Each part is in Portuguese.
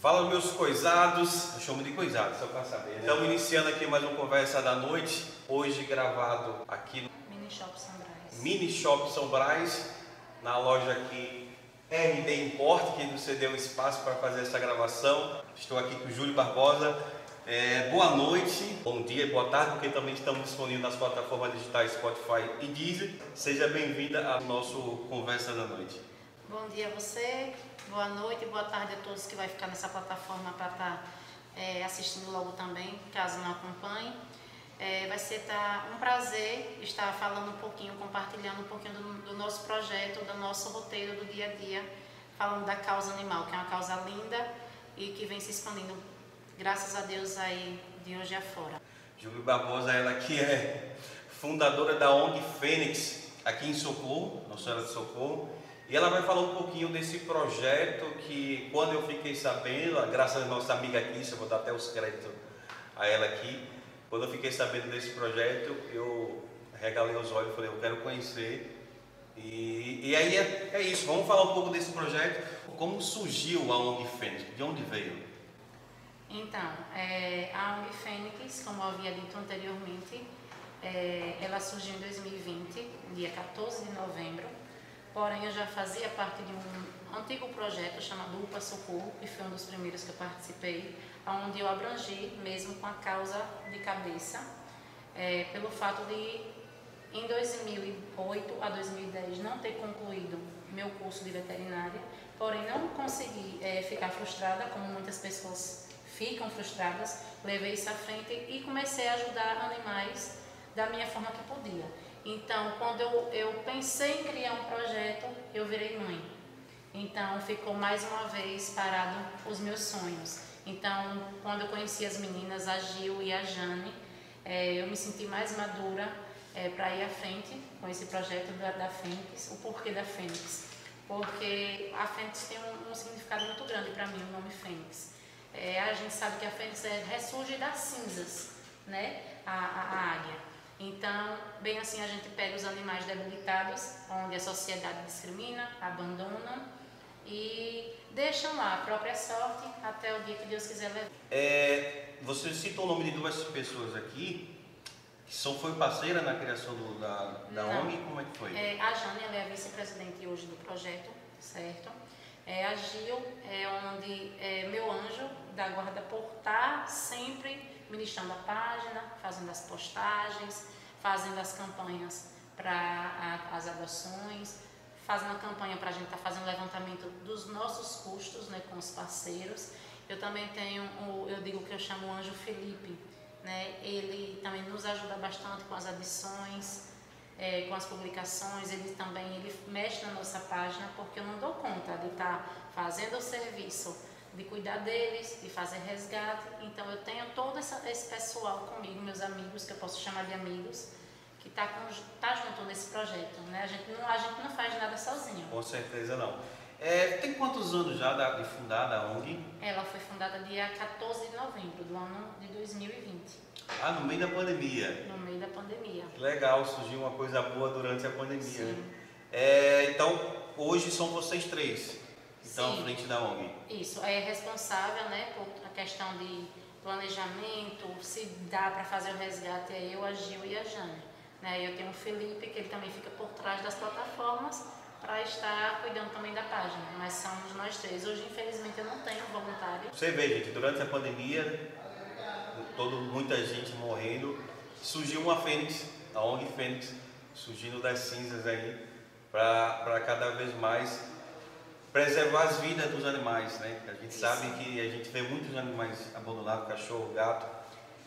Fala meus coisados, eu chamo de coisados, só para saber. Né? Estamos iniciando aqui mais uma conversa da noite, hoje gravado aqui no Mini Shop São Brás. Mini Shop São Brás, na loja aqui RD Import, que você deu espaço para fazer essa gravação. Estou aqui com o Júlio Barbosa. É, boa noite, bom dia, boa tarde, porque também estamos disponíveis nas plataformas digitais Spotify e Deezer. Seja bem-vinda ao nosso Conversa da Noite. Bom dia a você, boa noite boa tarde a todos que vai ficar nessa plataforma para estar tá, é, assistindo logo também, caso não acompanhe. É, vai ser tá, um prazer estar falando um pouquinho, compartilhando um pouquinho do, do, nosso projeto, do nosso roteiro do dia a dia, falando da causa animal, que é uma causa linda e que vem se expandindo, graças a Deus, aí de hoje afora. Júlio Barbosa, ela que é fundadora da ONG Fênix, aqui em Socorro, Nossa Senhora de Socorro, e ela vai falar um pouquinho desse projeto que, quando eu fiquei sabendo, graças à nossa amiga aqui, eu vou dar até os créditos a ela aqui, quando eu fiquei sabendo desse projeto, eu regalei os olhos e falei, eu quero conhecer. E, e aí é, é, isso, vamos falar um pouco desse projeto. Como surgiu a ONG Fênix? De onde veio? Então, é, a ONG Fênix, como eu havia dito anteriormente, é, ela surgiu em 2020, dia 14 de novembro, Porém, eu já fazia parte de um antigo projeto chamado UPA Socorro, que foi um dos primeiros que eu participei, onde eu abrangi mesmo com a causa de cabeça, é, pelo fato de, em 2008 a 2010, não ter concluído meu curso de veterinária, porém não consegui é, ficar frustrada, como muitas pessoas ficam frustradas, levei isso à frente e comecei a ajudar animais da minha forma que podia. Então, quando eu, eu pensei em criar um projeto, eu virei mãe. Então, ficou mais uma vez parado os meus sonhos. Então, quando eu conheci as meninas, a Gil e a Jane, é, eu me senti mais madura é, para ir à frente com esse projeto da, da Fênix. O porquê da Fênix? Porque a Fênix tem um, um significado muito grande para mim, o nome Fênix. É, a gente sabe que a Fênix é, ressurge das cinzas, né? a, a, a águia. Então, bem assim, a gente pega os animais debilitados, onde a sociedade discrimina, abandona e deixam lá a própria sorte até o dia que Deus quiser levar. É, você citou o nome de duas pessoas aqui que são, foi parceira na criação do, da, da ONG, como é que foi? É, a Jane ela é a vice-presidente hoje do projeto, certo? É, a Gil é onde é meu anjo da guarda por estar sempre ministrando a página, fazendo as postagens, fazendo as campanhas para as adoções, fazendo a campanha para a gente estar tá fazendo levantamento dos nossos custos né, com os parceiros. Eu também tenho, o, eu digo que eu chamo o Anjo Felipe, né? ele também nos ajuda bastante com as adições, é, com as publicações, ele também ele mexe na nossa página, porque eu não dou conta de estar tá fazendo o serviço de cuidar deles, de fazer resgate. Então eu tenho todo essa, esse pessoal comigo, meus amigos, que eu posso chamar de amigos, que está tá junto nesse projeto. Né? A, gente não, a gente não faz nada sozinho. Com certeza não. É, tem quantos anos já de fundada a ONG? Ela foi fundada dia 14 de novembro do ano de 2020. Ah, no meio da pandemia? No meio da pandemia. Legal, surgiu uma coisa boa durante a pandemia. Sim. É, então, hoje são vocês três estão à frente da ONG. Isso, é responsável né, por a questão de planejamento, se dá para fazer o resgate, é eu, a Gil e a Jane. Né? Eu tenho o Felipe, que ele também fica por trás das plataformas, para estar cuidando também da página, mas somos nós três. Hoje, infelizmente, eu não tenho voluntário. Você vê, gente, durante a pandemia, todo, muita gente morrendo, surgiu uma Fênix, a ONG Fênix, surgindo das cinzas aí, para cada vez mais preservar as vidas dos animais, né? A gente Isso. sabe que a gente vê muitos animais abandonados, cachorro, gato.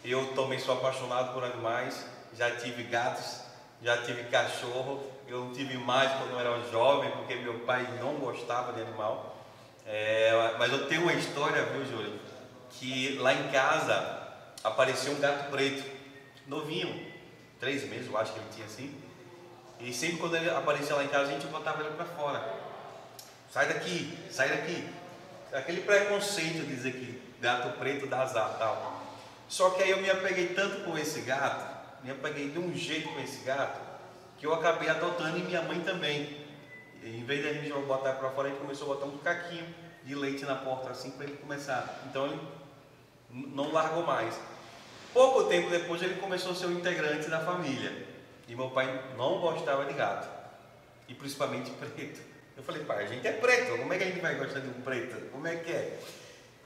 Eu também sou apaixonado por animais, já tive gatos, já tive cachorro. Eu tive mais quando eu era jovem, porque meu pai não gostava de animal. É, mas eu tenho uma história, viu, Júlio? Que lá em casa apareceu um gato preto, novinho, três meses, eu acho que ele tinha assim. E sempre quando ele aparecia lá em casa, a gente botava ele para fora. Sai daqui, sai daqui. Aquele preconceito de dizer que gato preto dá azar tal. Só que aí eu me apeguei tanto com esse gato, me apeguei de um jeito com esse gato, que eu acabei adotando e minha mãe também. E, em vez de a gente botar para fora, a gente começou a botar um caquinho. de leite na porta assim para ele começar. Então ele não largou mais. Pouco tempo depois ele começou a ser um integrante da família. E meu pai não gostava de gato. E principalmente preto. Eu falei, pai, a gente é preto, como é que a gente vai gostar de um preto? Como é que é?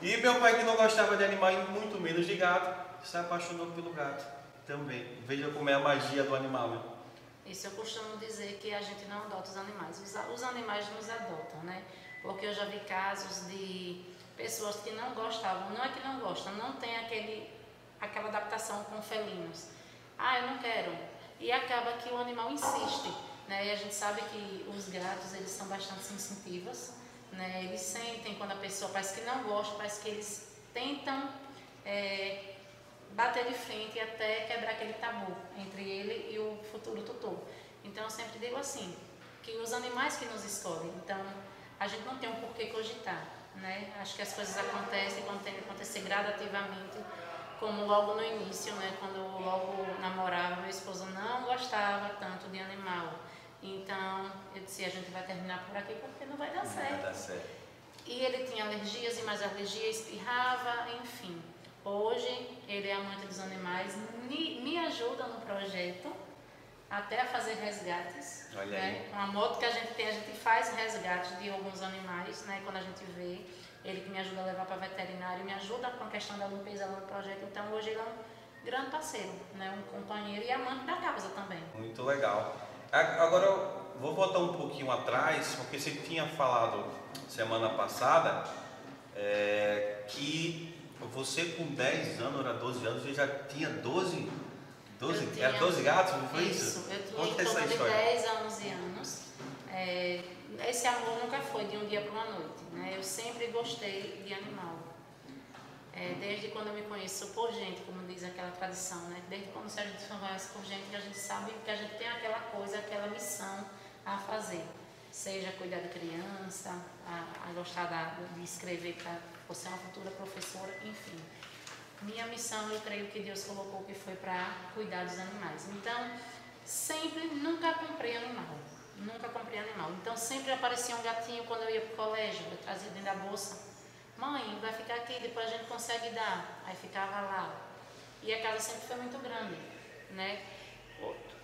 E meu pai que não gostava de animal e muito menos de gato, se apaixonou pelo gato também. Veja como é a magia do animal, né? Isso eu costumo dizer que a gente não adota os animais. Os, animais nos adotam, né? Porque eu já vi casos de pessoas que não gostavam, não é que não gostam, não tem aquele, aquela adaptação com felinos. Ah, eu não quero. E acaba que o animal insiste, né? E a gente sabe que os gatos, eles são bastante sensitivos, né? Eles sentem quando a pessoa parece que não gosta, parece que eles tentam é, bater de frente até quebrar aquele tabu entre ele e o futuro tutor. Então eu sempre digo assim, que os animais que nos escolhem, então a gente não tem um porquê cogitar, né? Acho que as coisas acontecem quando tem que acontecer gradativamente, como logo no início, né? Quando eu logo namorava, meu esposo não gostava tanto de animal. Então eu disse, a gente vai terminar por aqui porque não vai dar Não certo. vai dar certo. E ele tinha alergias e mais alergias, espirrava, enfim. Hoje ele é amante dos animais, me, me ajuda no projeto, até a fazer resgates. Olha né? aí. Com a moto que a gente tem, a gente faz resgates de alguns animais, né? Quando a gente vê, ele que me ajuda a levar para veterinário, me ajuda com a questão da limpeza lá no projeto. Então hoje ele é um grande parceiro, né? Um companheiro e amante da causa também. Muito legal. Agora eu vou voltar um pouquinho atrás, porque você tinha falado semana passada é, que você com 10 anos, era 12 anos, você já tinha 12, 12, Eu tinha- era 12 gatos, não foi isso? Isso, eu tinha Conta em essa torno de história. 10 a 11 anos. É, esse amor nunca foi de um dia para uma noite. Né? Eu sempre gostei de animal. É, desde quando eu me conheço por gente, como diz aquela tradição, né? desde quando a gente se conhece por gente, que a gente sabe que a gente tem aquela coisa, aquela missão a fazer. Seja cuidar de criança, a, a gostar da- de escrever para você uma futura professora, enfim. Minha missão, eu creio que Deus colocou que foi para cuidar dos animais. Então, sempre, nunca comprei animal. Nunca comprei animal. Então, sempre aparecia um gatinho quando eu ia para o colégio. Eu trazia dentro da bolsa. Mãe, vai ficar aqui, depois a gente consegue dar. Aí ficava lá. E a casa sempre foi muito grande, né?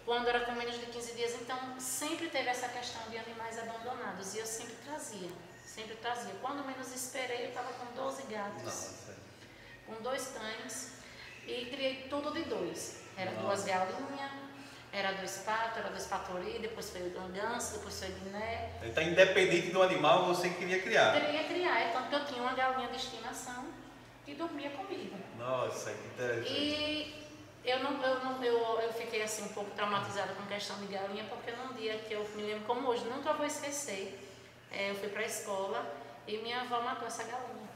Quando era com menos de 15 dias, então sempre teve essa questão de animais abandonados. E eu sempre trazia, sempre trazia. Quando menos esperei, eu estava com 12 gatos Nossa. com dois cães e criei tudo de dois. Era Nossa. duas galinhas, era dois patos, era dois patori, depois foi um ganso, depois foi guiné. Então, independente do animal, você queria criar. Queria criar, é tanto que eu tinha uma galinha de estimação que dormia comigo. Nossa, que interessante. E eu não, eu não, eu, eu fiquei assim um pouco traumatizada com questão de galinha, porque num dia que eu me lembro como hoje, nunca vou esquecer, eh, eu fui para a escola e minha avó matou essa galinha.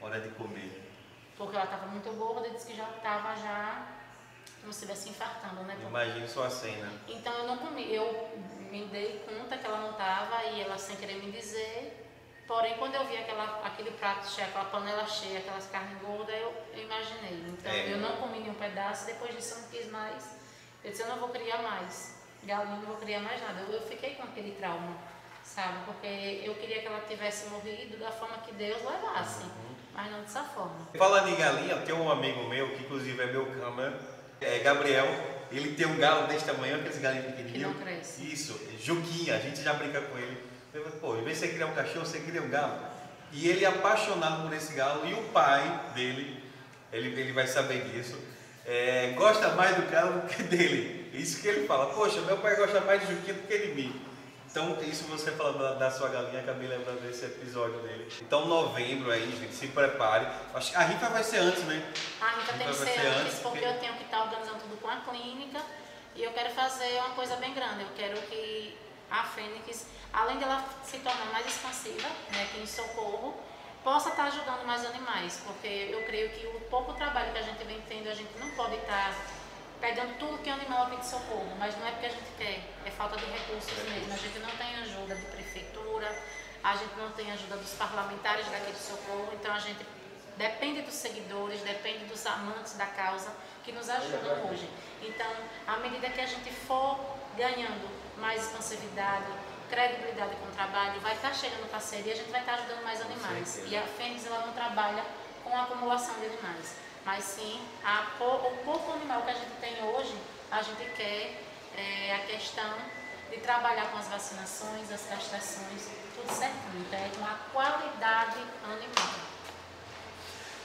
Hora de comer. Porque ela estava muito gorda e disse que já estava já como se estivesse infartando, né? Imagine só a cena. Então eu não comi, eu me dei conta que ela não estava e ela sem querer me dizer. Porém, quando eu vi aquela, aquele prato cheio, aquela panela cheia, aquelas carnes gordas, eu, eu imaginei. Então É. eu não comi nenhum pedaço, depois disso eu não quis mais. Eu disse, eu não vou criar mais. Galinha, não vou criar mais nada. Eu, eu fiquei com aquele trauma, sabe? Porque eu queria que ela tivesse morrido da forma que Deus levasse, Uhum. mas não dessa forma. Falando em galinha, tem um amigo meu, que inclusive é meu câmera, é Gabriel. Ele tem um galo desse tamanho, aqueles galinhos Que pequenininhos. não cresce. Isso, Juquinha, a gente já brinca com ele. Eu pô, em vez de você criar um cachorro, você cria um galo. E ele é apaixonado por esse galo e o pai dele, ele, ele vai saber disso, é, gosta mais do galo do que dele. Isso que ele fala, poxa, meu pai gosta mais de Juquinha do que de mim. Então, isso você falando da, da sua galinha, acabei lembrando desse episódio dele. Então, novembro aí, gente, se prepare. Acho que a rifa vai ser antes, né? A rifa tem que ser ser antes, antes, porque porque- eu tenho que estar organizando tudo com a clínica e eu quero fazer uma coisa bem grande. Eu quero que a Fênix, além dela se tornar mais expansiva, né, aqui em Socorro, possa estar ajudando mais animais, porque eu creio que o pouco trabalho que a gente vem tendo, a gente não pode estar pegando tudo que é animal aqui de Socorro, mas não é porque a gente quer, é falta de recursos mesmo. A gente não tem ajuda de prefeitura, a gente não tem ajuda dos parlamentares daqui de Socorro, então a gente depende dos seguidores, depende dos amantes da causa que nos ajudam hoje. Então, à medida que a gente for ganhando mais expansividade, credibilidade com o trabalho, vai estar chegando parceria, a gente vai estar ajudando mais animais. E a Fênix ela não trabalha com acumulação de animais, mas sim a, o pouco animal que a gente tem hoje, a gente quer é, a questão de trabalhar com as vacinações, as castrações, tudo certinho. Então é com a qualidade animal.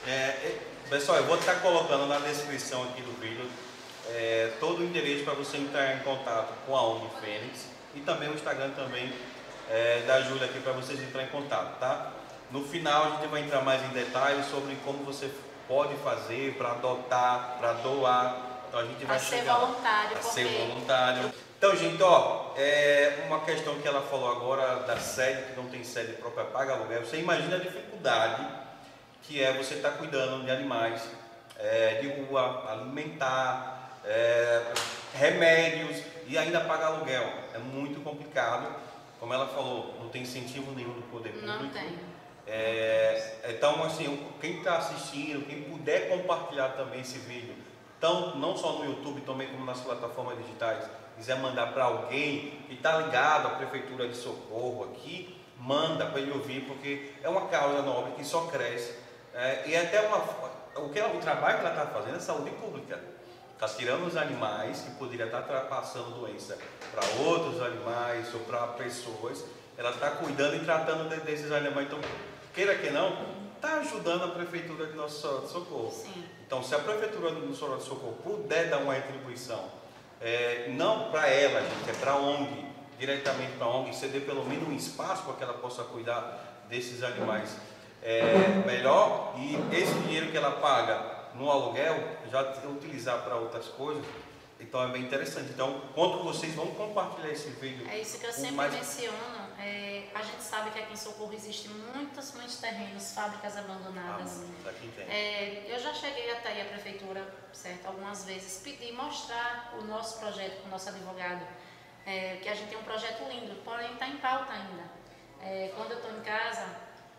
É, é, pessoal, eu vou estar colocando na descrição aqui do vídeo é, todo o endereço para você entrar em contato com a ONG Fênix e também o Instagram também é, da Júlia aqui para vocês entrarem em contato, tá? No final a gente vai entrar mais em detalhes sobre como você pode fazer para adotar, para doar. Então a gente vai a chegar ser voluntário, a porque... ser voluntário. Então, gente, ó, é uma questão que ela falou agora da sede, que não tem sede própria, paga aluguel. Você imagina a dificuldade que é você estar tá cuidando de animais é, de rua, alimentar, é, remédios e ainda pagar aluguel. É muito complicado. Como ela falou, não tem incentivo nenhum do poder público. Não tem. É, então, assim, quem está assistindo, quem puder compartilhar também esse vídeo, então, não só no YouTube, também como nas plataformas digitais, quiser mandar para alguém que está ligado à Prefeitura de Socorro aqui, manda para ele ouvir, porque é uma causa nobre que só cresce. É, e é até uma, o, que, o trabalho que ela está fazendo é saúde pública. Está tirando os animais que poderiam estar tá passando doença para outros animais ou para pessoas. Ela está cuidando e tratando de, desses animais. Então, queira que não, está ajudando a Prefeitura de Nossa Senhora de Socorro. Sim. Então, se a Prefeitura de Nossa Senhora de Socorro puder dar uma retribuição é, não para ela, gente, é para a ONG, diretamente para a ONG, ceder pelo menos um espaço para que ela possa cuidar desses animais é, melhor e esse dinheiro que ela paga no aluguel já utilizar para outras coisas. Então é bem interessante. Então, conto com vocês, vamos compartilhar esse vídeo. É isso que eu sempre mais... menciono. É, a gente sabe que aqui em Socorro existem muitos, muitos terrenos, fábricas abandonadas. Ah, aqui tem. É, eu já cheguei até a prefeitura, certo, algumas vezes, pedir, mostrar o nosso projeto com o nosso advogado, é, que a gente tem um projeto lindo, porém está em pauta ainda. É, quando eu estou em casa,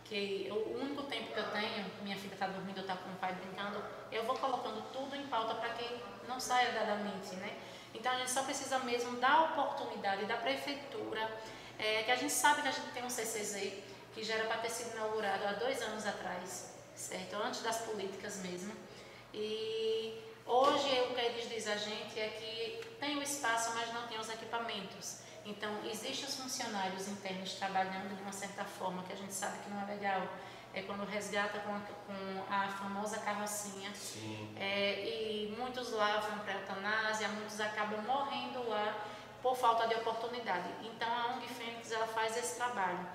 que o único tempo que eu tenho, minha filha está dormindo, eu estou com o pai brincando, eu vou colocando tudo em pauta para que não saia da mente, né? Então a gente só precisa mesmo da oportunidade da prefeitura, é, que a gente sabe que a gente tem um CCZ que já era para ter sido inaugurado há dois anos atrás, certo? Antes das políticas mesmo. E hoje o que eles dizem a gente é que tem o espaço, mas não tem os equipamentos. Então, existem os funcionários internos trabalhando de uma certa forma que a gente sabe que não é legal. É quando resgata com a, com a famosa carrocinha. É, e muitos lá vão para a eutanásia, muitos acabam morrendo lá por falta de oportunidade. Então, a ONG Fênix ela faz esse trabalho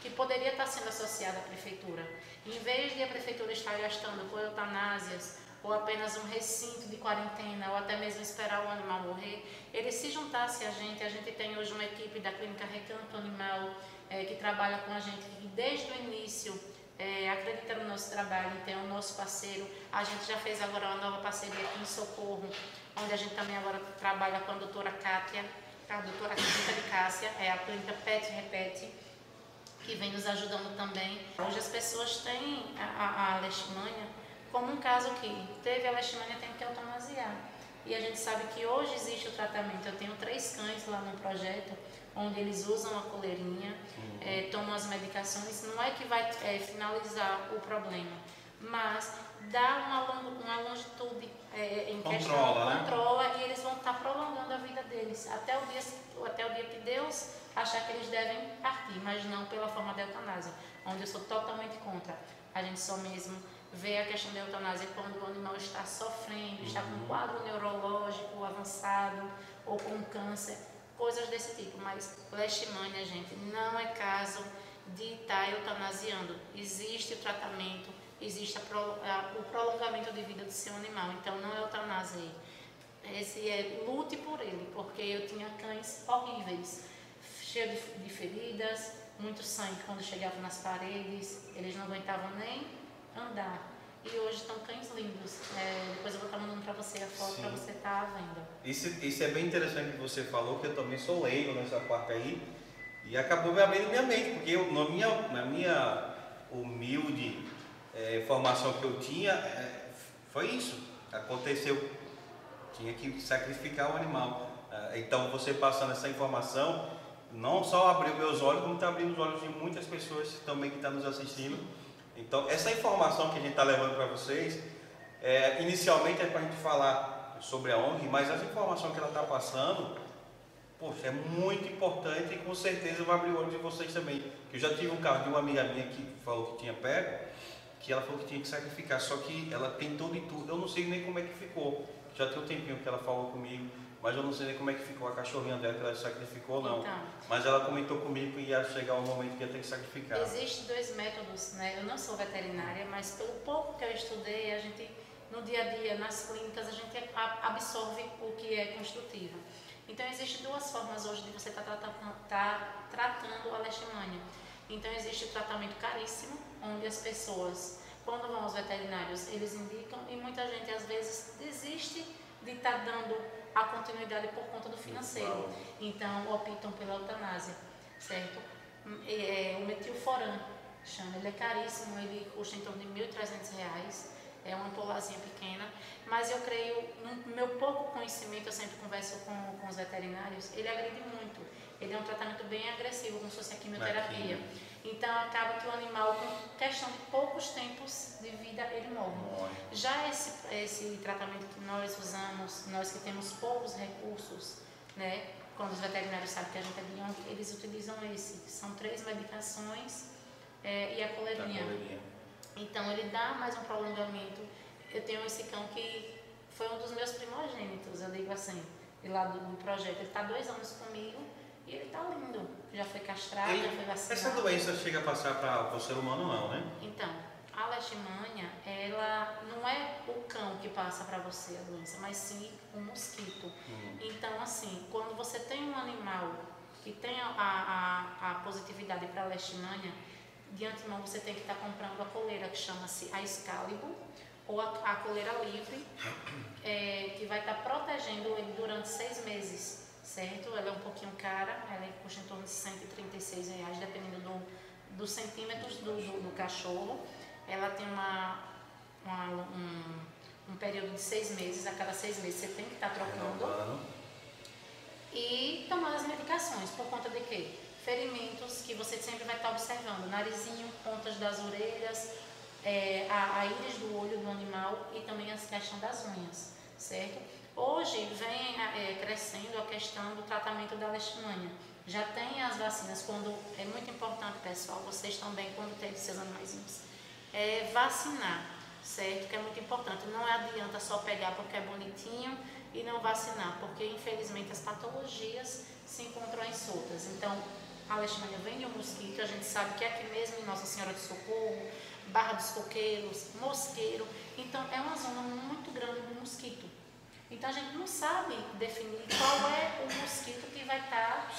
que poderia estar sendo associado à prefeitura. Em vez de a prefeitura estar gastando com eutanásias ou apenas um recinto de quarentena, ou até mesmo esperar o animal morrer, ele se juntasse a gente. A gente tem hoje uma equipe da Clínica Recanto Animal é, que trabalha com a gente, que desde o início é, acredita no nosso trabalho, então é o nosso parceiro. A gente já fez agora uma nova parceria aqui em Socorro, onde a gente também agora trabalha com a doutora Kátia, a doutora Clínica de Cássia, é a clínica PET Repete, que vem nos ajudando também. Hoje as pessoas têm a, a, a leishmania como um caso que teve a leishmania, tem que eutanasiar. E a gente sabe que hoje existe o tratamento. Eu tenho três cães lá no projeto, onde eles usam a coleirinha, uhum. é, tomam as medicações. Não é que vai é, finalizar o problema, mas dá uma, uma longitude é, em controla, questão, né? controla e eles vão estar prolongando a vida deles até o dia, até o dia que Deus achar que eles devem partir, mas não pela forma da eutanásia, onde eu sou totalmente contra. A gente só mesmo vê a questão da eutanásia quando o animal está sofrendo, está com um uhum. quadro neurológico avançado ou com câncer, coisas desse tipo. Mas leishmania, gente, não é caso de estar eutanasiando. Existe o tratamento, existe pro, a, o prolongamento de vida do seu animal, então não é eutanásia Esse é lute por ele, porque eu tinha cães horríveis, cheios de, de feridas, muito sangue quando chegava nas paredes, eles não aguentavam nem andar. E hoje estão cães lindos. É, depois eu vou estar mandando para você a foto para você estar tá vendo. Isso, isso é bem interessante que você falou, que eu também sou leigo nessa parte aí. E acabou me abrindo minha mente, porque eu, na, minha, na minha humilde é, formação que eu tinha, é, foi isso. Aconteceu. Tinha que sacrificar o animal. É, então você passando essa informação, não só abriu meus olhos, como está abrindo os olhos de muitas pessoas também que estão tá nos assistindo. Então, essa informação que a gente está levando para vocês, é, inicialmente é para a gente falar sobre a ONG, mas essa informação que ela está passando, poxa, é muito importante e com certeza vai abrir o olho de vocês também. Eu já tive um caso de uma amiga minha que falou que tinha pego, que ela falou que tinha que sacrificar, só que ela tentou de tudo, eu não sei nem como é que ficou. Já tem um tempinho que ela falou comigo mas eu não sei nem como é que ficou a cachorrinha dela, que ela sacrificou ou não. Então, mas ela comentou comigo que ia chegar um momento que ia ter que sacrificar. Existem dois métodos, né? Eu não sou veterinária, mas pelo pouco que eu estudei, a gente, no dia a dia, nas clínicas, a gente absorve o que é construtivo. Então, existem duas formas hoje de você estar tá tratando, tá tratando a leishmania. Então, existe o tratamento caríssimo, onde as pessoas, quando vão aos veterinários, eles indicam, e muita gente, às vezes, desiste de estar tá dando a continuidade por conta do financeiro. Então, optam pela eutanásia, certo? É, o metilforan, chama, ele é caríssimo, ele custa em torno de R$ 1.300, é uma ampulazinha pequena, mas eu creio, no meu pouco conhecimento, eu sempre converso com, com os veterinários, ele agride muito. Ele é um tratamento bem agressivo, como se fosse a quimioterapia. Então acaba que o animal, com questão de poucos tempos de vida, ele morre. morre. Já esse, esse tratamento que nós usamos, nós que temos poucos recursos, né, quando os veterinários sabem que a gente é de ONG, eles utilizam esse. São três medicações é, e a coleirinha. Então ele dá mais um prolongamento. Eu tenho esse cão que foi um dos meus primogênitos, eu digo assim, lá do, do projeto. Ele está dois anos comigo e ele está lindo. Já foi castrado, já foi vacinado. Essa doença chega a passar para o ser humano, não, né? Então, a leishmania, ela não é o cão que passa para você a doença, mas sim o mosquito. Uhum. Então, assim, quando você tem um animal que tem a, a, a positividade para a leishmania, de antemão você tem que estar tá comprando a coleira que chama-se a Excalibur ou a, a coleira livre, é, que vai estar tá protegendo ele durante seis meses certo? Ela é um pouquinho cara, ela custa em torno de 136 reais, dependendo do, dos centímetros do, do, do cachorro. Ela tem uma, uma um, um, período de seis meses, a cada seis meses você tem que estar tá trocando. E tomar as medicações, por conta de quê? Ferimentos que você sempre vai estar tá observando, narizinho, pontas das orelhas, é, a, a íris do olho do animal e também a questão das unhas, certo? Hoje vem é, crescendo a questão do tratamento da leishmania. Já tem as vacinas, quando é muito importante, pessoal, vocês também, quando tem seus animaizinhos, é vacinar, certo? Que é muito importante. Não adianta só pegar porque é bonitinho e não vacinar, porque infelizmente as patologias se encontram em soltas. Então, a leishmania vem de um mosquito, a gente sabe que é aqui mesmo em Nossa Senhora de Socorro, Barra dos Coqueiros, Mosqueiro. Então, é uma zona muito grande do mosquito. Então a gente não sabe definir qual é o mosquito que vai estar tá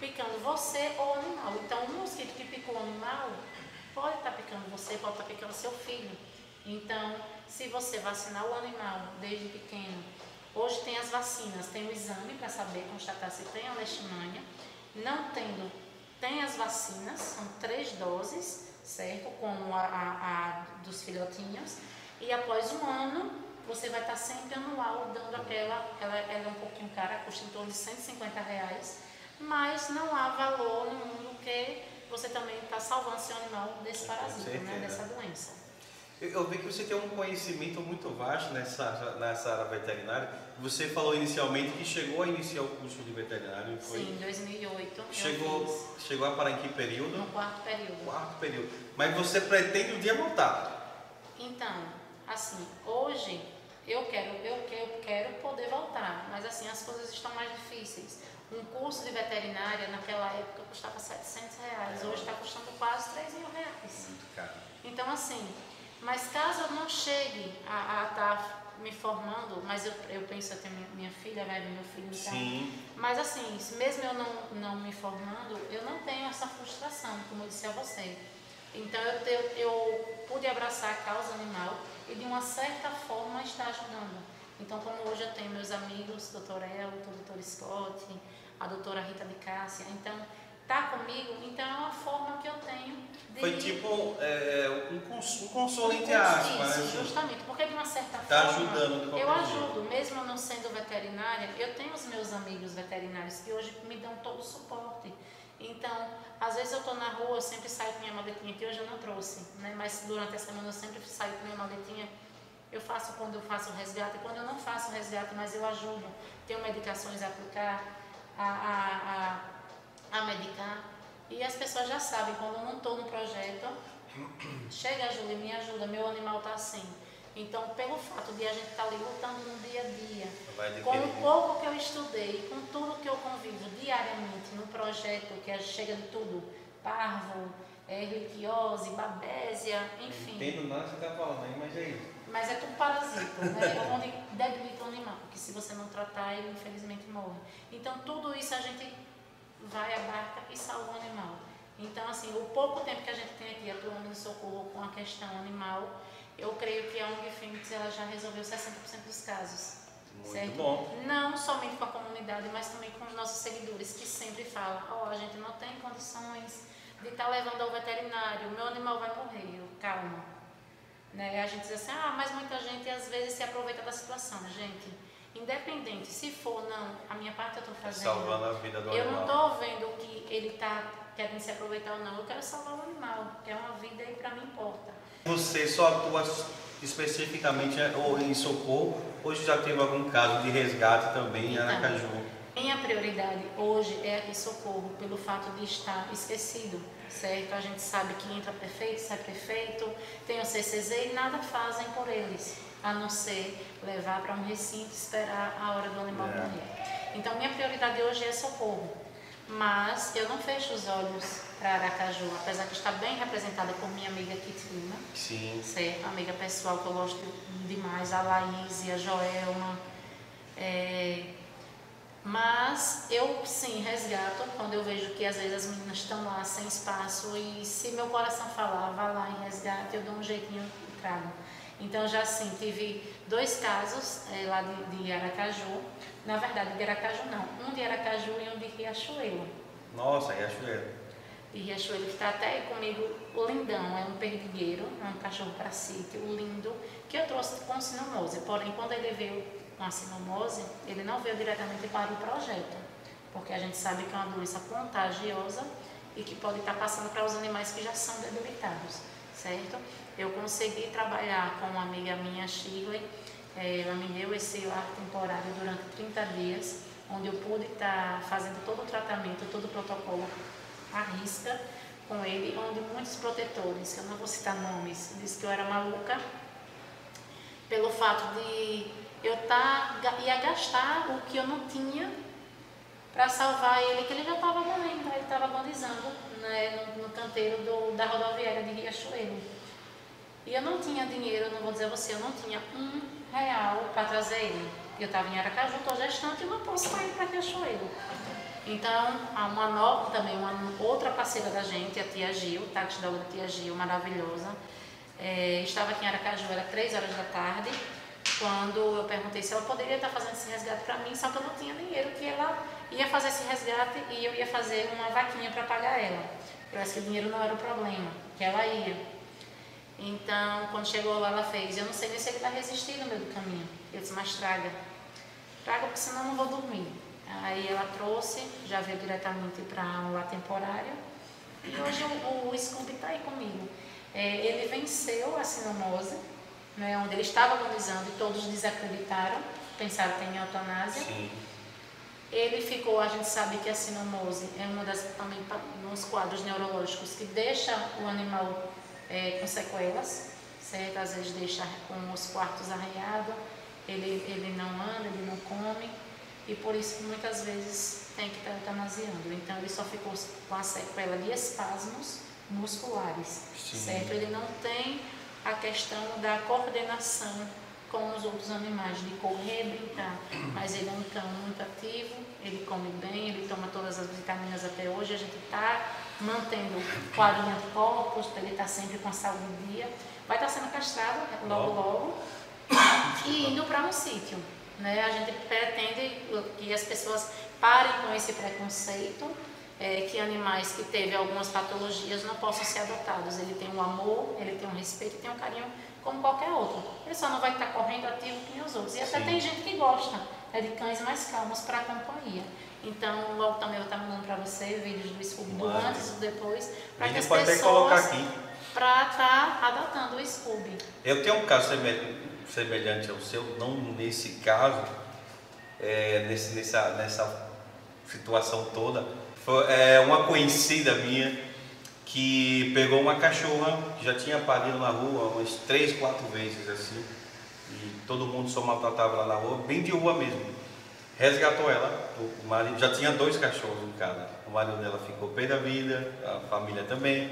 picando você ou o animal. Então o mosquito que picou o animal pode estar tá picando você, pode estar tá picando seu filho. Então, se você vacinar o animal desde pequeno, hoje tem as vacinas, tem o exame para saber, constatar se tem a leishmania. Não tendo, tem as vacinas, são três doses, certo? Como a, a, a dos filhotinhos. E após um ano, você vai estar sempre anual dando aquela, ela, ela é um pouquinho cara, custa em torno de 150 reais, mas não há valor no mundo que você também está salvando seu animal desse parasita, né, dessa doença. Eu, eu vi que você tem um conhecimento muito vasto nessa, nessa área veterinária. Você falou inicialmente que chegou a iniciar o curso de veterinário. Foi? Sim, em 2008. Chegou, chegou a parar em que período? No quarto período. Quarto período. Mas você pretende um dia voltar? Então, assim, hoje eu quero, eu quero, eu quero poder voltar, mas assim as coisas estão mais difíceis. Um curso de veterinária naquela época custava 700 reais, hoje está custando quase 3 mil reais. Muito caro. Então assim, mas caso eu não chegue a estar tá me formando, mas eu, eu penso até minha, minha filha vai ver meu filho então. Sim. Mas assim, mesmo eu não, não me formando, eu não tenho essa frustração, como eu disse a você. Então eu, eu, pude abraçar a causa animal e de uma certa forma está ajudando. Então, como hoje eu tenho meus amigos, doutor Elton, doutor Scott, a doutora Rita de Cássia, então está comigo, então é uma forma que eu tenho de. Foi tipo é, um, cons um consolo entre aspas. Isso, né? Assim. justamente, porque de uma certa tá forma. ajudando Eu ajudo, mesmo não sendo veterinária, eu tenho os meus amigos veterinários que hoje me dão todo o suporte. Então, às vezes eu estou na rua, eu sempre saio com minha maletinha, que hoje eu não trouxe, né? mas durante a semana eu sempre saio com minha maletinha. Eu faço quando eu faço o resgate, quando eu não faço o resgate, mas eu ajudo. Tenho medicações a aplicar, a, a, a, a medicar. E as pessoas já sabem, quando eu não estou no projeto, chega a Júlia, me ajuda, meu animal está assim. Então, pelo fato de a gente estar tá ali lutando no dia a dia, com o pouco que eu estudei, com tudo que eu convivo diariamente no projeto, que chega de tudo, parvo, é, reliquiose, babésia, enfim. Não entendo nada que você está falando aí, mas é isso. Mas é tudo parasita, né? É onde debilita o animal, porque se você não tratar, ele infelizmente morre. Então, tudo isso a gente vai, abarca e salva o animal. Então, assim, o pouco tempo que a gente tem aqui atuando no socorro com a questão animal, eu creio que a ONG Fênix ela já resolveu 60% dos casos. Muito certo? bom. Não somente com a comunidade, mas também com os nossos seguidores, que sempre falam, ó, oh, a gente não tem condições de estar tá levando ao veterinário, o meu animal vai morrer, calma. Né? A gente diz assim, ah, mas muita gente às vezes se aproveita da situação. Gente, independente, se for não, a minha parte eu estou fazendo. Salvando a vida do eu animal. Eu não estou vendo que ele está querendo se aproveitar ou não, eu quero salvar o animal, que é uma vida e para mim importa. Você só atua especificamente ou em socorro, hoje já teve algum caso de resgate também então, em Aracaju? Minha prioridade hoje é aqui socorro, pelo fato de estar esquecido, certo? A gente sabe que entra prefeito, sai prefeito, tem o CCZ e nada fazem por eles, a não ser levar para um recinto e esperar a hora do animal é. morrer. Então, minha prioridade hoje é socorro, mas eu não fecho os olhos para Aracaju, apesar de estar bem representada por minha amiga Kit Lima. Sim. Ser amiga pessoal que eu gosto demais, a Laís, a Joelma. É, mas eu sim resgato quando eu vejo que às vezes as meninas estão lá sem espaço e se meu coração falar, vá lá e resgate, eu dou um jeitinho e trago. Então já sim, tive dois casos é, lá de, de Aracaju. Na verdade, de Aracaju não. Um de Aracaju e um de Riachuelo. Nossa, Riachuelo de Riachuelo, que está até aí comigo, o Lindão, é um perdigueiro, é um cachorro para sítio, lindo, que eu trouxe com sinomose. Porém, quando ele veio com a sinomose, ele não veio diretamente para o projeto, porque a gente sabe que é uma doença contagiosa e que pode estar passando para os animais que já são debilitados, certo? Eu consegui trabalhar com uma amiga minha, Shirley, é, ela me deu esse ar temporário durante 30 dias, onde eu pude estar fazendo todo o tratamento, todo o protocolo à risca com ele, onde muitos protetores, que eu não vou citar nomes, disse que eu era maluca, pelo fato de eu tá, ia gastar o que eu não tinha para salvar ele, que ele já estava morrendo, ele estava agonizando né, no, no, canteiro do, da rodoviária de Riachuelo. E eu não tinha dinheiro, não vou dizer a você, eu não tinha um real para trazer ele. Eu estava em Aracaju, estou gestante e não posso sair para Riachuelo. Então, há uma nova também, uma outra parceira da gente, a tia Gil, táxi da tia Gil, maravilhosa. É, estava aqui em Aracaju, era 3 horas da tarde, quando eu perguntei se ela poderia estar fazendo esse resgate para mim, só que eu não tinha dinheiro, que ela ia fazer esse resgate e eu ia fazer uma vaquinha para pagar ela. Eu acho que o dinheiro não era o problema, que ela ia. Então, quando chegou lá, ela fez, eu não sei nem se ele vai resistir no meio do caminho. Eu disse, mas traga. Traga, porque senão eu não vou dormir. Aí ela trouxe, já veio diretamente para um lá temporário. E hoje o, o Scooby está aí comigo. É, ele venceu a sinomose, né, onde ele estava agonizando e todos desacreditaram, pensaram que tem eutanásia. Sim. Ele ficou, a gente sabe que a sinomose é uma das também nos quadros neurológicos que deixa o animal é, com sequelas, certo? Às vezes deixa com os quartos arranhados, ele, ele não anda, ele não come e por isso muitas vezes tem que estar eutanasiando. Então ele só ficou com a sequela de espasmos musculares, Sim. certo? Ele não tem a questão da coordenação com os outros animais, de correr brincar, mas ele é um cão muito ativo, ele come bem, ele toma todas as vitaminas até hoje, a gente está mantendo o quadro de anticorpos, ele está sempre com a saúde em dia, vai estar tá sendo castrado logo logo e indo para um sítio. Né? A gente pretende que as pessoas parem com esse preconceito é, que animais que teve algumas patologias não possam ser adotados. Ele tem um amor, ele tem um respeito e tem um carinho como qualquer outro. Ele só não vai estar correndo ativo que os outros. E até Sim. tem gente que gosta é de cães mais calmos para a companhia. Então, logo também eu vou estar mandando para você vídeos do Scooby do antes e depois, para que as pessoas para estar tá adotando o Scooby. Eu tenho um caso semelhante ao seu, não nesse caso, é, nesse, nessa, nessa situação toda. Foi é, uma conhecida minha que pegou uma cachorra que já tinha parido na rua umas três, quatro vezes assim, e todo mundo só maltratava lá na rua, bem de rua mesmo. Resgatou ela, o marido já tinha dois cachorros em casa. O marido dela ficou pé da vida, a família também.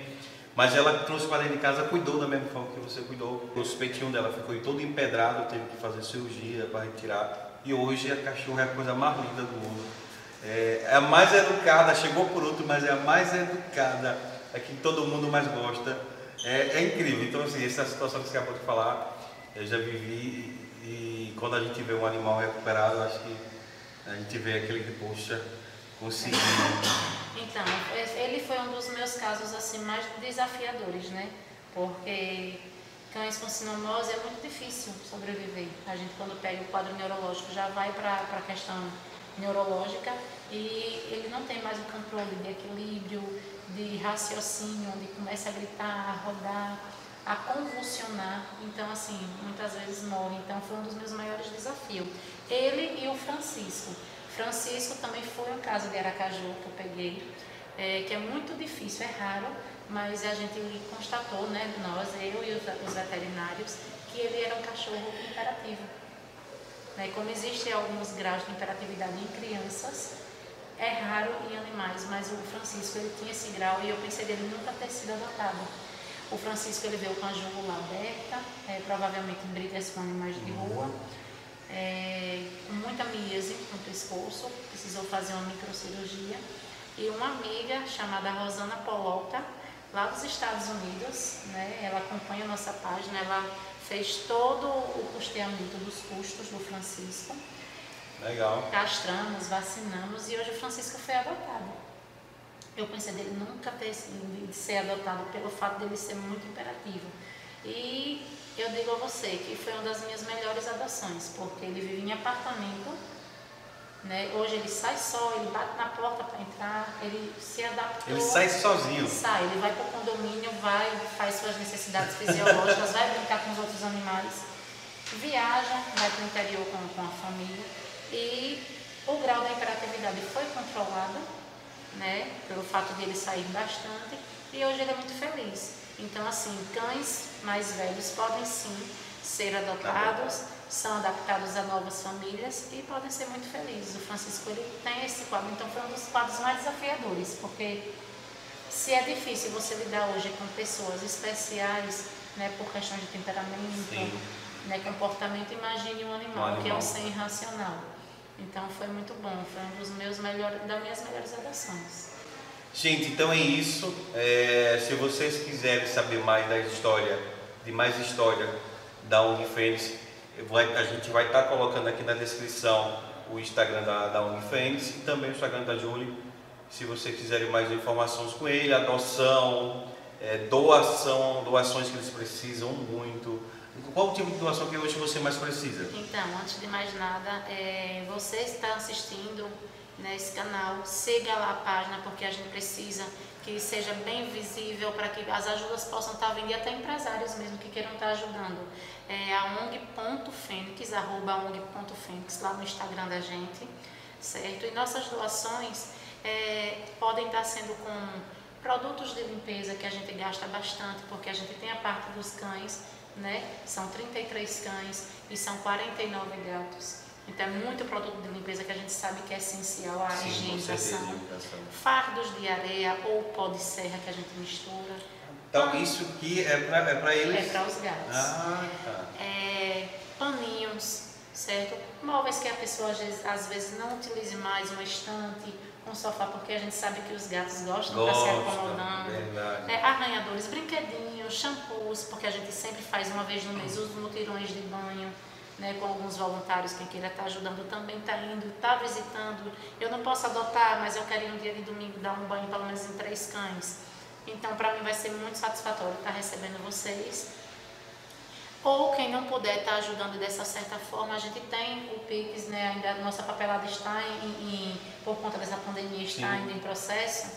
Mas ela trouxe para dentro de casa, cuidou da mesma forma que você cuidou. O peitinho dela ficou todo empedrado, teve que fazer cirurgia para retirar. E hoje a cachorra é a coisa mais linda do mundo. É, é a mais educada, chegou por outro, mas é a mais educada, é que todo mundo mais gosta. É, é incrível. Então, assim, essa situação que você acabou de falar, eu já vivi e, quando a gente vê um animal recuperado, acho que a gente vê aquele que, poxa, conseguiu. Então, ele foi um dos meus casos assim mais desafiadores, né? Porque cães com sinomose é muito difícil sobreviver. A gente quando pega o quadro neurológico já vai para a questão neurológica e ele não tem mais o controle de equilíbrio, de raciocínio, onde começa a gritar, a rodar, a convulsionar. Então, assim, muitas vezes morre. Então, foi um dos meus maiores desafios. Ele e o Francisco. Francisco também foi um caso de Aracaju que eu peguei, é, que é muito difícil, é raro, mas a gente constatou, né, nós, eu e os, os veterinários, que ele era um cachorro imperativo. Né? Como existem alguns graus de imperatividade em crianças, é raro em animais, mas o Francisco ele tinha esse grau e eu pensei dele nunca ter sido adotado. O Francisco ele veio com a jungula aberta, é, provavelmente em brigas com animais de rua é, com muita míase no pescoço, precisou fazer uma microcirurgia. E uma amiga chamada Rosana Polota, lá dos Estados Unidos, né, ela acompanha a nossa página, ela fez todo o custeamento dos custos do Francisco. Legal. Castramos, vacinamos e hoje o Francisco foi adotado. Eu pensei dele nunca ter de ser adotado pelo fato dele ser muito imperativo. E eu digo a você que foi uma das minhas melhores adoções, porque ele vive em apartamento, né? Hoje ele sai só, ele bate na porta para entrar, ele se adaptou. Ele sai sozinho. Sai, ele vai para o condomínio, vai, faz suas necessidades fisiológicas, vai brincar com os outros animais, viaja, vai para o interior com, com a família e o grau da hiperatividade foi controlado, né? Pelo fato de ele sair bastante e hoje ele é muito feliz. Então, assim, cães mais velhos podem sim ser adotados, são adaptados a novas famílias e podem ser muito felizes. O Francisco ele tem esse quadro, então foi um dos quadros mais desafiadores, porque se é difícil você lidar hoje com pessoas especiais, né, por questão de temperamento, né, comportamento, imagine um animal, um animal. que é um ser irracional. Então foi muito bom, foi um dos meus melhores, das minhas melhores adoções. Gente, então é isso. É, se vocês quiserem saber mais da história, de mais história da Unifênix, a gente vai estar tá colocando aqui na descrição o Instagram da, da e também o Instagram da Julie. Se vocês quiserem mais informações com ele, adoção, é, doação, doações que eles precisam muito. Qual o tipo de doação que hoje você mais precisa? Então, antes de mais nada, é, você está assistindo nesse canal, siga lá a página porque a gente precisa que seja bem visível para que as ajudas possam estar vindo e até empresários mesmo que queiram estar ajudando. É a ONG.fênix, arroba ONG.fênix lá no Instagram da gente, certo? E nossas doações é, podem estar sendo com produtos de limpeza que a gente gasta bastante, porque a gente tem a parte dos cães, né? São 33 cães e são 49 gatos. Então é muito produto de limpeza que a gente sabe que é essencial à Sim, higienização. Fardos de areia ou pó de serra que a gente mistura. Então Pan... isso aqui é para é eles? É para os gatos. Ah, tá. É, paninhos, certo? Móveis que a pessoa às vezes, às vezes não utilize mais, uma estante, um sofá, porque a gente sabe que os gatos gostam de estar se acomodando. É, arranhadores, brinquedinhos, shampoos, porque a gente sempre faz uma vez no mês os mutirões de banho né, com alguns voluntários, quem queira estar tá ajudando também está indo, está visitando. Eu não posso adotar, mas eu quero ir um dia de domingo dar um banho pelo menos em três cães. Então, para mim vai ser muito satisfatório estar tá recebendo vocês. Ou quem não puder estar tá ajudando dessa certa forma, a gente tem o Pix, né, ainda a nossa papelada está em, em por conta dessa pandemia, está Sim. ainda em processo,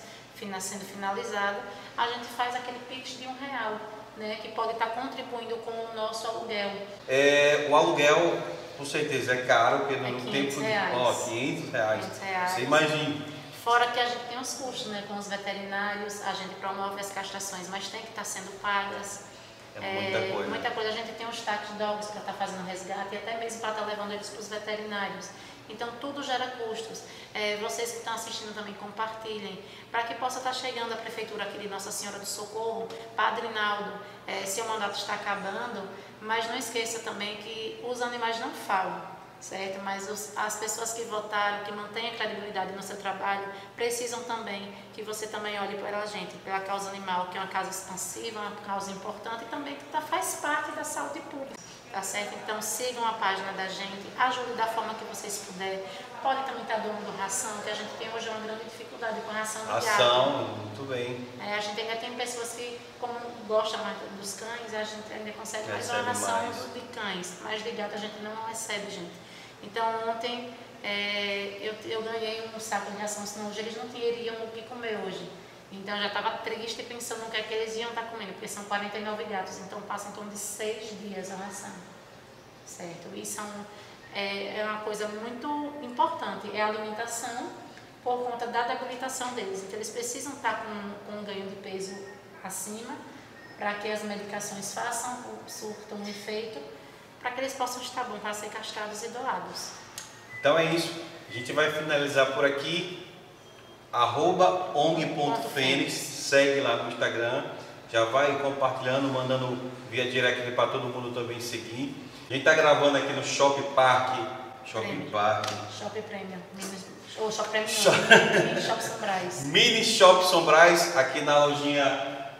sendo finalizado, a gente faz aquele Pix de um real né, que pode estar contribuindo com o nosso aluguel. É, o aluguel, com certeza, é caro, porque é no tempo reais. de ó, 500 reais. 500 reais. Você imagina. Fora que a gente tem os custos né, com os veterinários, a gente promove as castrações, mas tem que estar sendo pagas. É muita é, coisa. Muita coisa. A gente tem os tax dogs para estar fazendo resgate e até mesmo para estar levando eles para os veterinários. Então, tudo gera custos. É, vocês que estão assistindo também, compartilhem, para que possa estar chegando a Prefeitura aqui de Nossa Senhora do Socorro, Padre Naldo, é, seu mandato está acabando, mas não esqueça também que os animais não falam, certo? Mas os, as pessoas que votaram, que mantêm a credibilidade no seu trabalho, precisam também que você também olhe pela gente, pela causa animal, que é uma causa expansiva, uma causa importante e também que tá, faz parte da saúde pública. Tá certo? Então sigam a página da gente, ajude da forma que vocês puderem. Pode também estar doando ração, que a gente tem hoje uma grande dificuldade com ração de Ração, muito bem. É, a gente ainda tem pessoas que, como gostam mais dos cães, a gente ainda consegue mais uma ração de cães, mas de gato a gente não recebe, gente. Então ontem é, eu, eu ganhei um saco de ração, senão hoje eles não teriam o que comer hoje. Então eu já estava triste pensando no que é que eles iam estar tá comendo, porque são 49 gatos, então passa em torno de seis dias a ração. Certo? São, é, é uma coisa muito importante, é a alimentação por conta da debilitação deles. Então eles precisam estar tá com, com um ganho de peso acima para que as medicações façam, surtam um efeito, para que eles possam estar bom para ser castrados e doados. Então é isso. A gente vai finalizar por aqui arroba ong.fênix, segue lá no Instagram, já vai compartilhando, mandando via direct para todo mundo também seguir. A gente está gravando aqui no Shop Park, Shopping Park. Shop Premium, ou Shop Premium, Shop... Mini Shop Sombrais. Mini Shop Sombrais, aqui na lojinha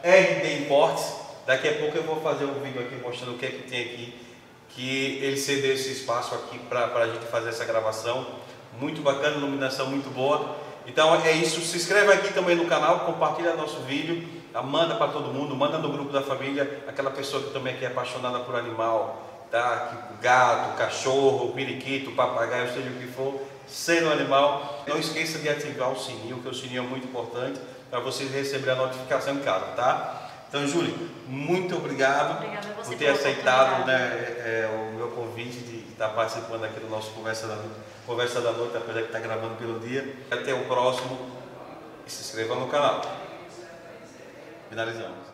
RD Imports. Daqui a pouco eu vou fazer um vídeo aqui mostrando o que é que tem aqui, que ele cedeu esse espaço aqui para a gente fazer essa gravação. Muito bacana, iluminação muito boa. Então é isso, se inscreve aqui também no canal, compartilha nosso vídeo, manda para todo mundo, manda no grupo da família, aquela pessoa que também é apaixonada por animal, tá? gato, cachorro, periquito, papagaio, seja o que for, sendo animal. Não esqueça de ativar o sininho, que o sininho é muito importante para vocês receberem a notificação em casa, tá? Então, Júlia, muito obrigado por ter aceitado né, é, é, o meu convite de estar participando aqui do nosso Conversa da Noite, Conversa da Noite apesar de estar gravando pelo dia. Até o próximo e se inscreva no canal. Finalizamos.